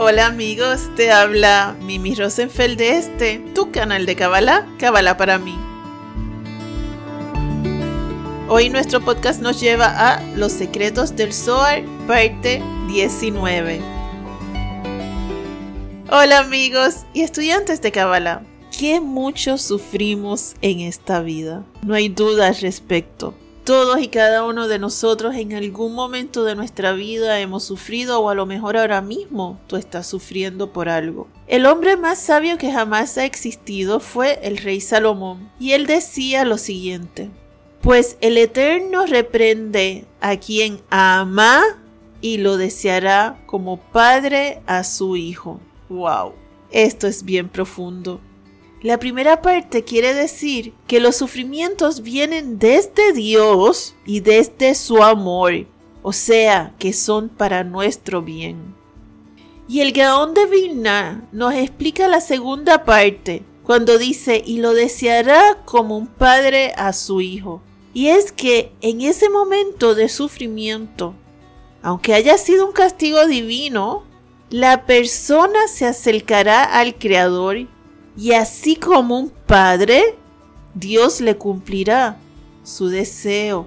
Hola amigos, te habla Mimi Rosenfeld de este, tu canal de Kabbalah, Kabbalah para mí. Hoy nuestro podcast nos lleva a Los secretos del Zohar, parte 19. Hola amigos y estudiantes de Kabbalah. Qué mucho sufrimos en esta vida. No hay duda al respecto. Todos y cada uno de nosotros en algún momento de nuestra vida hemos sufrido o a lo mejor ahora mismo tú estás sufriendo por algo. El hombre más sabio que jamás ha existido fue el rey Salomón y él decía lo siguiente. Pues el Eterno reprende a quien ama y lo deseará como padre a su hijo. ¡Wow! Esto es bien profundo. La primera parte quiere decir que los sufrimientos vienen desde Dios y desde su amor, o sea, que son para nuestro bien. Y el Gaón de Vilna nos explica la segunda parte, cuando dice, y lo deseará como un padre a su hijo. Y es que en ese momento de sufrimiento, aunque haya sido un castigo divino, la persona se acercará al Creador y así como un padre, Dios le cumplirá su deseo.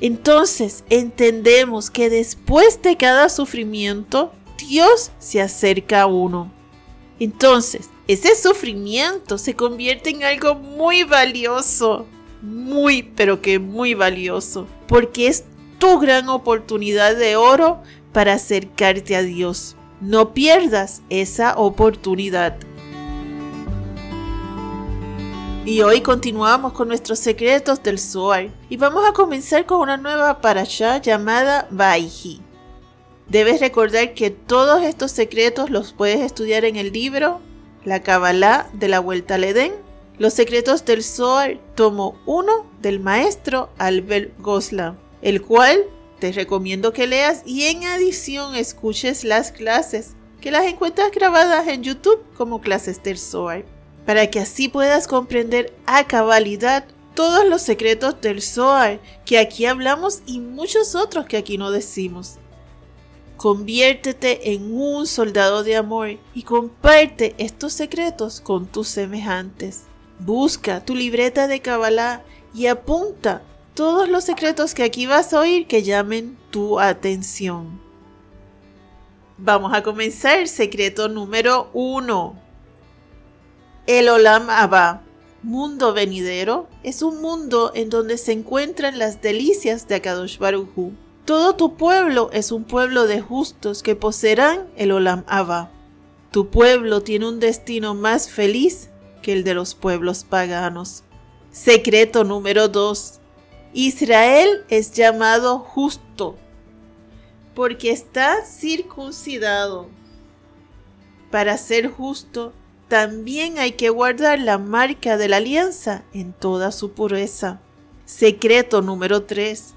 Entonces entendemos que después de cada sufrimiento, Dios se acerca a uno. Entonces, ese sufrimiento se convierte en algo muy valioso, muy, pero que muy valioso, porque es tu gran oportunidad de oro para acercarte a Dios. No pierdas esa oportunidad. Y hoy continuamos con nuestros secretos del Zohar y vamos a comenzar con una nueva parasha llamada Baihi. Debes recordar que todos estos secretos los puedes estudiar en el libro La Kabbalah de la Vuelta al Edén, los secretos del Zohar, tomo 1 del maestro Albert Gosla, el cual te recomiendo que leas y en adición escuches las clases que las encuentras grabadas en YouTube como clases del Zohar para que así puedas comprender a cabalidad todos los secretos del Zohar que aquí hablamos y muchos otros que aquí no decimos. Conviértete en un soldado de amor y comparte estos secretos con tus semejantes. Busca tu libreta de Kabbalah y apunta todos los secretos que aquí vas a oír que llamen tu atención. Vamos a comenzar. Secreto número uno. El Olam Abba, mundo venidero, es un mundo en donde se encuentran las delicias de Akadosh Baruj Todo tu pueblo es un pueblo de justos que poseerán el Olam Abba. Tu pueblo tiene un destino más feliz que el de los pueblos paganos. Secreto número 2. Israel es llamado justo porque está circuncidado. Para ser justo también hay que guardar la marca de la alianza en toda su pureza. Secreto número 3.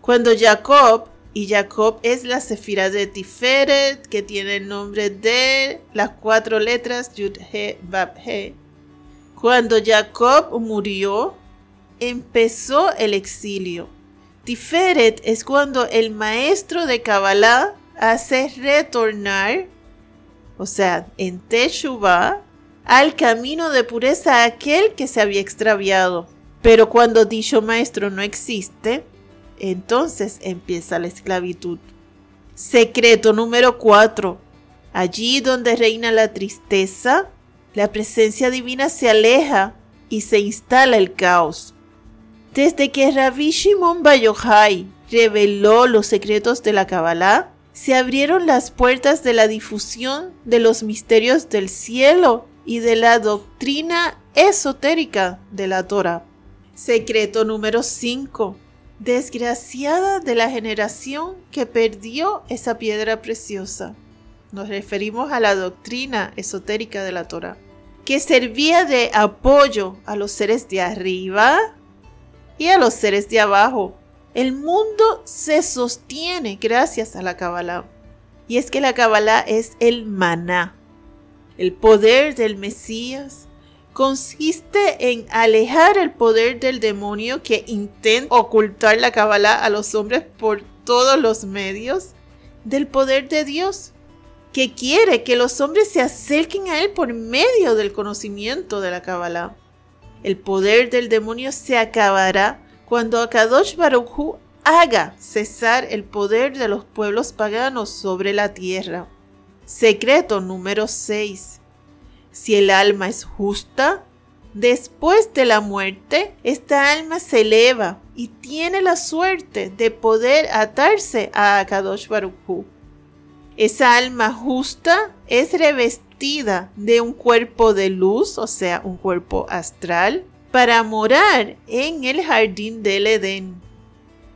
Cuando Jacob, y Jacob es la cefira de Tiferet, que tiene el nombre de las cuatro letras Yud He Bab He. Cuando Jacob murió, empezó el exilio. Tiferet es cuando el maestro de Kabbalah hace retornar, o sea, en Teshuvah, al camino de pureza aquel que se había extraviado. Pero cuando dicho maestro no existe, entonces empieza la esclavitud. Secreto número 4. Allí donde reina la tristeza, la presencia divina se aleja y se instala el caos. Desde que Rabbi Shimon reveló los secretos de la Kabbalah, se abrieron las puertas de la difusión de los misterios del cielo y de la doctrina esotérica de la Torah. Secreto número 5. Desgraciada de la generación que perdió esa piedra preciosa. Nos referimos a la doctrina esotérica de la Torah, que servía de apoyo a los seres de arriba y a los seres de abajo. El mundo se sostiene gracias a la Kabbalah. Y es que la Kabbalah es el maná, El poder del Mesías consiste en alejar el poder del demonio que intenta ocultar la Kabbalah a los hombres por todos los medios del poder de Dios, que quiere que los hombres se acerquen a Él por medio del conocimiento de la Kabbalah. El poder del demonio se acabará cuando Akadosh Baruch haga cesar el poder de los pueblos paganos sobre la tierra. Secreto número 6. Si el alma es justa, después de la muerte, esta alma se eleva y tiene la suerte de poder atarse a Akadosh Baruch Esa alma justa es revestida de un cuerpo de luz, o sea, un cuerpo astral, para morar en el jardín del Edén.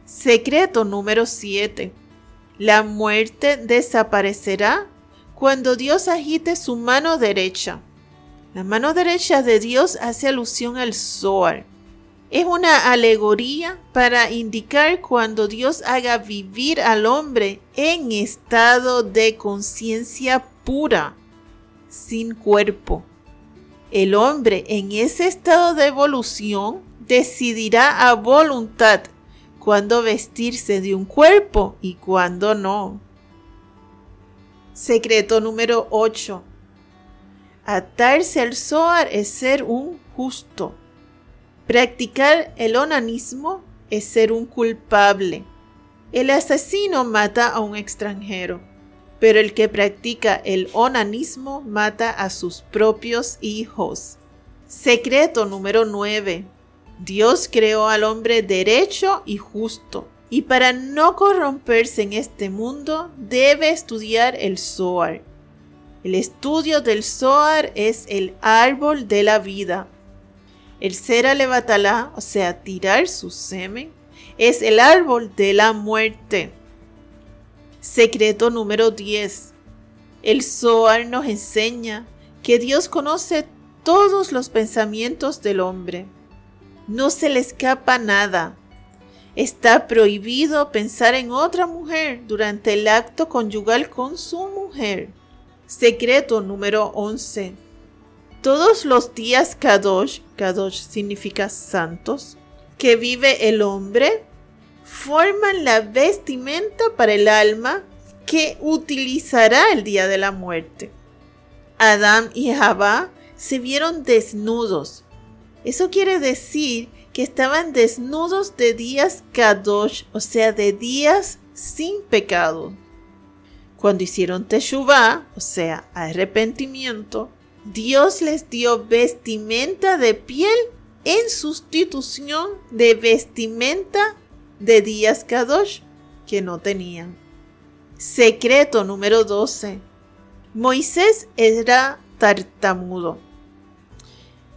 Secreto número 7. La muerte desaparecerá cuando Dios agite su mano derecha. La mano derecha de Dios hace alusión al Zohar. Es una alegoría para indicar cuando Dios haga vivir al hombre en estado de conciencia pura, sin cuerpo. El hombre en ese estado de evolución decidirá a voluntad cuándo vestirse de un cuerpo y cuándo no. Secreto número 8. Atarse al Zohar es ser un justo. Practicar el onanismo es ser un culpable. El asesino mata a un extranjero, pero el que practica el onanismo mata a sus propios hijos. Secreto número 9. Dios creó al hombre derecho y justo y para no corromperse en este mundo debe estudiar el Zohar. El estudio del Zohar es el árbol de la vida. El ser alevatalá, o sea, tirar su semen, es el árbol de la muerte. Secreto número 10. El Zohar nos enseña que Dios conoce todos los pensamientos del hombre. No se le escapa nada Está prohibido pensar en otra mujer durante el acto conyugal con su mujer. Secreto número 11. Todos los días Kadosh, Kadosh significa santos, que vive el hombre, forman la vestimenta para el alma que utilizará el día de la muerte. Adán y Jabá se vieron desnudos. Eso quiere decir que estaban desnudos de días kadosh, o sea, de días sin pecado. Cuando hicieron teshuvah, o sea, arrepentimiento, Dios les dio vestimenta de piel en sustitución de vestimenta de días kadosh que no tenían. Secreto número 12. Moisés era tartamudo.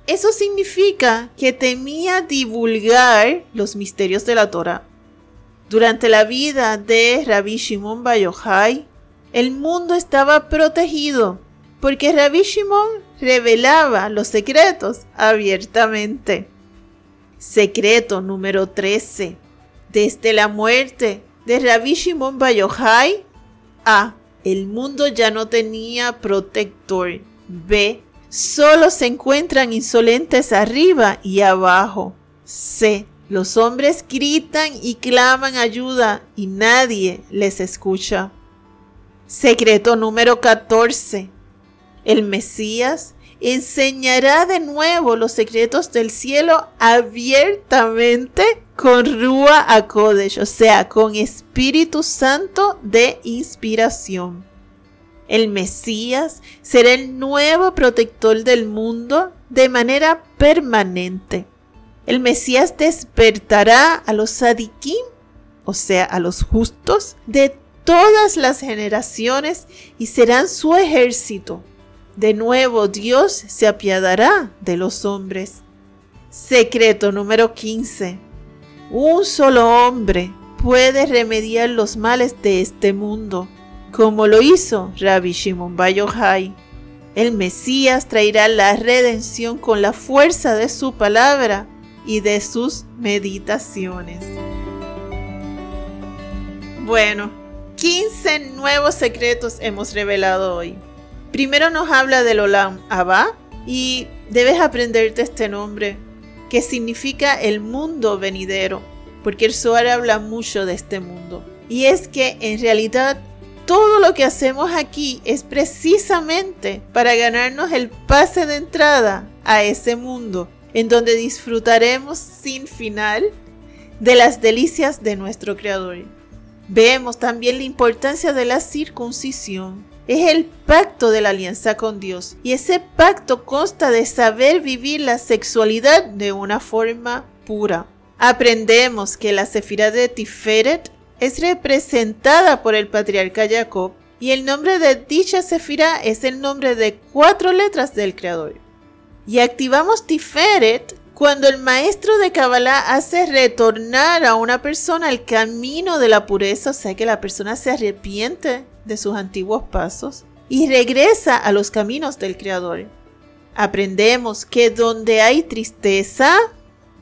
Eso significa que temía divulgar los misterios de la Torah. Durante la vida de Rabbi Shimon Bar el mundo estaba protegido porque Rabbi Shimon revelaba los secretos abiertamente. Secreto número 13. Desde la muerte de Rabbi Shimon Bar A. El mundo ya no tenía protector. B solo se encuentran insolentes arriba y abajo. C. Los hombres gritan y claman ayuda y nadie les escucha. Secreto número 14. El Mesías enseñará de nuevo los secretos del cielo abiertamente con Rúa a Kodesh, o sea, con Espíritu Santo de inspiración. El Mesías será el nuevo protector del mundo de manera permanente. El Mesías despertará a los sadikim, o sea, a los justos, de todas las generaciones y serán su ejército. De nuevo Dios se apiadará de los hombres. Secreto número 15. Un solo hombre puede remediar los males de este mundo como lo hizo Rabbi Shimon Bar El Mesías traerá la redención con la fuerza de su palabra y de sus meditaciones. Bueno, 15 nuevos secretos hemos revelado hoy. Primero nos habla del Olam Abba y debes aprenderte este nombre, que significa el mundo venidero, porque el Zohar habla mucho de este mundo. Y es que en realidad todo lo que hacemos aquí es precisamente para ganarnos el pase de entrada a ese mundo, en donde disfrutaremos sin final de las delicias de nuestro Creador. Vemos también la importancia de la circuncisión. Es el pacto de la alianza con Dios y ese pacto consta de saber vivir la sexualidad de una forma pura. Aprendemos que la sefira de Tiferet es representada por el patriarca Jacob y el nombre de dicha sefira es el nombre de cuatro letras del Creador. Y activamos Tiferet cuando el maestro de Kabbalah hace retornar a una persona al camino de la pureza, o sea que la persona se arrepiente de sus antiguos pasos y regresa a los caminos del Creador. Aprendemos que donde hay tristeza,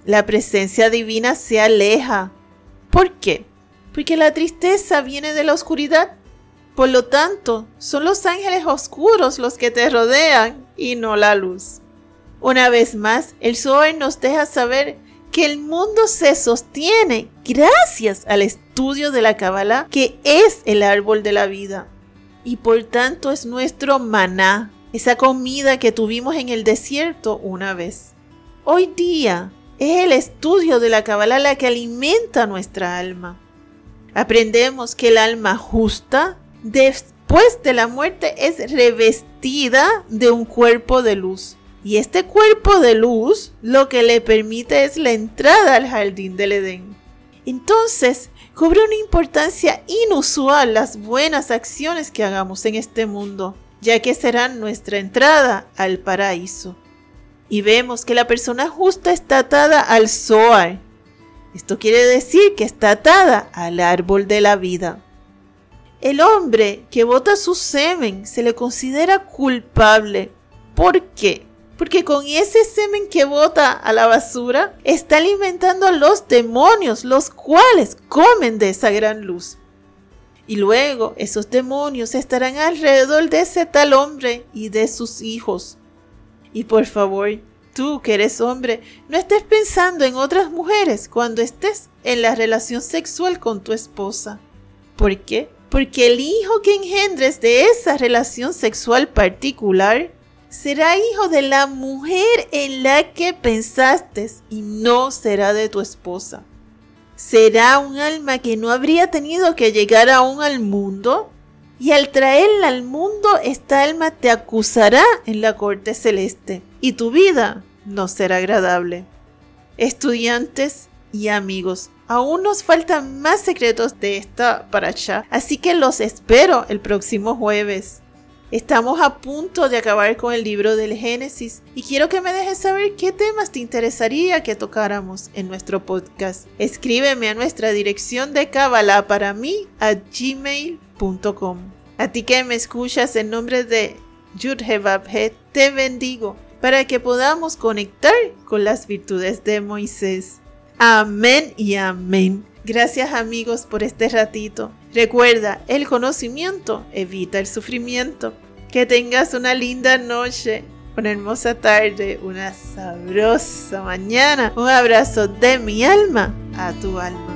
la presencia divina se aleja. ¿Por qué? Porque la tristeza viene de la oscuridad. Por lo tanto, son los ángeles oscuros los que te rodean y no la luz. Una vez más, el Zohar nos deja saber que el mundo se sostiene gracias al estudio de la Kabbalah, que es el árbol de la vida. Y por tanto es nuestro maná, esa comida que tuvimos en el desierto una vez. Hoy día es el estudio de la Kabbalah la que alimenta nuestra alma. Aprendemos que el alma justa, después de la muerte, es revestida de un cuerpo de luz y este cuerpo de luz lo que le permite es la entrada al jardín del Edén. Entonces, cubre una importancia inusual las buenas acciones que hagamos en este mundo, ya que serán nuestra entrada al paraíso. Y vemos que la persona justa está atada al Zohar. Esto quiere decir que está atada al árbol de la vida. El hombre que bota su semen se le considera culpable. ¿Por qué? Porque con ese semen que bota a la basura, está alimentando a los demonios, los cuales comen de esa gran luz. Y luego esos demonios estarán alrededor de ese tal hombre y de sus hijos. Y por favor, tú que eres hombre, no estés pensando en otras mujeres cuando estés en la relación sexual con tu esposa. ¿Por qué? Porque el hijo que engendres de esa relación sexual particular será hijo de la mujer en la que pensaste y no será de tu esposa. Será un alma que no habría tenido que llegar aún al mundo y al traerla al mundo esta alma te acusará en la corte celeste y tu vida no será agradable. Estudiantes y amigos, aún nos faltan más secretos de esta para allá, así que los espero el próximo jueves. Estamos a punto de acabar con el libro del Génesis y quiero que me dejes saber qué temas te interesaría que tocáramos en nuestro podcast. Escríbeme a nuestra dirección de Kabbalah para mí a gmail.com. A ti que me escuchas en nombre de Yudhebabhet, te bendigo para que podamos conectar con las virtudes de Moisés. Amén y amén. Gracias amigos por este ratito. Recuerda, el conocimiento evita el sufrimiento. Que tengas una linda noche, una hermosa tarde, una sabrosa mañana. Un abrazo de mi alma a tu alma.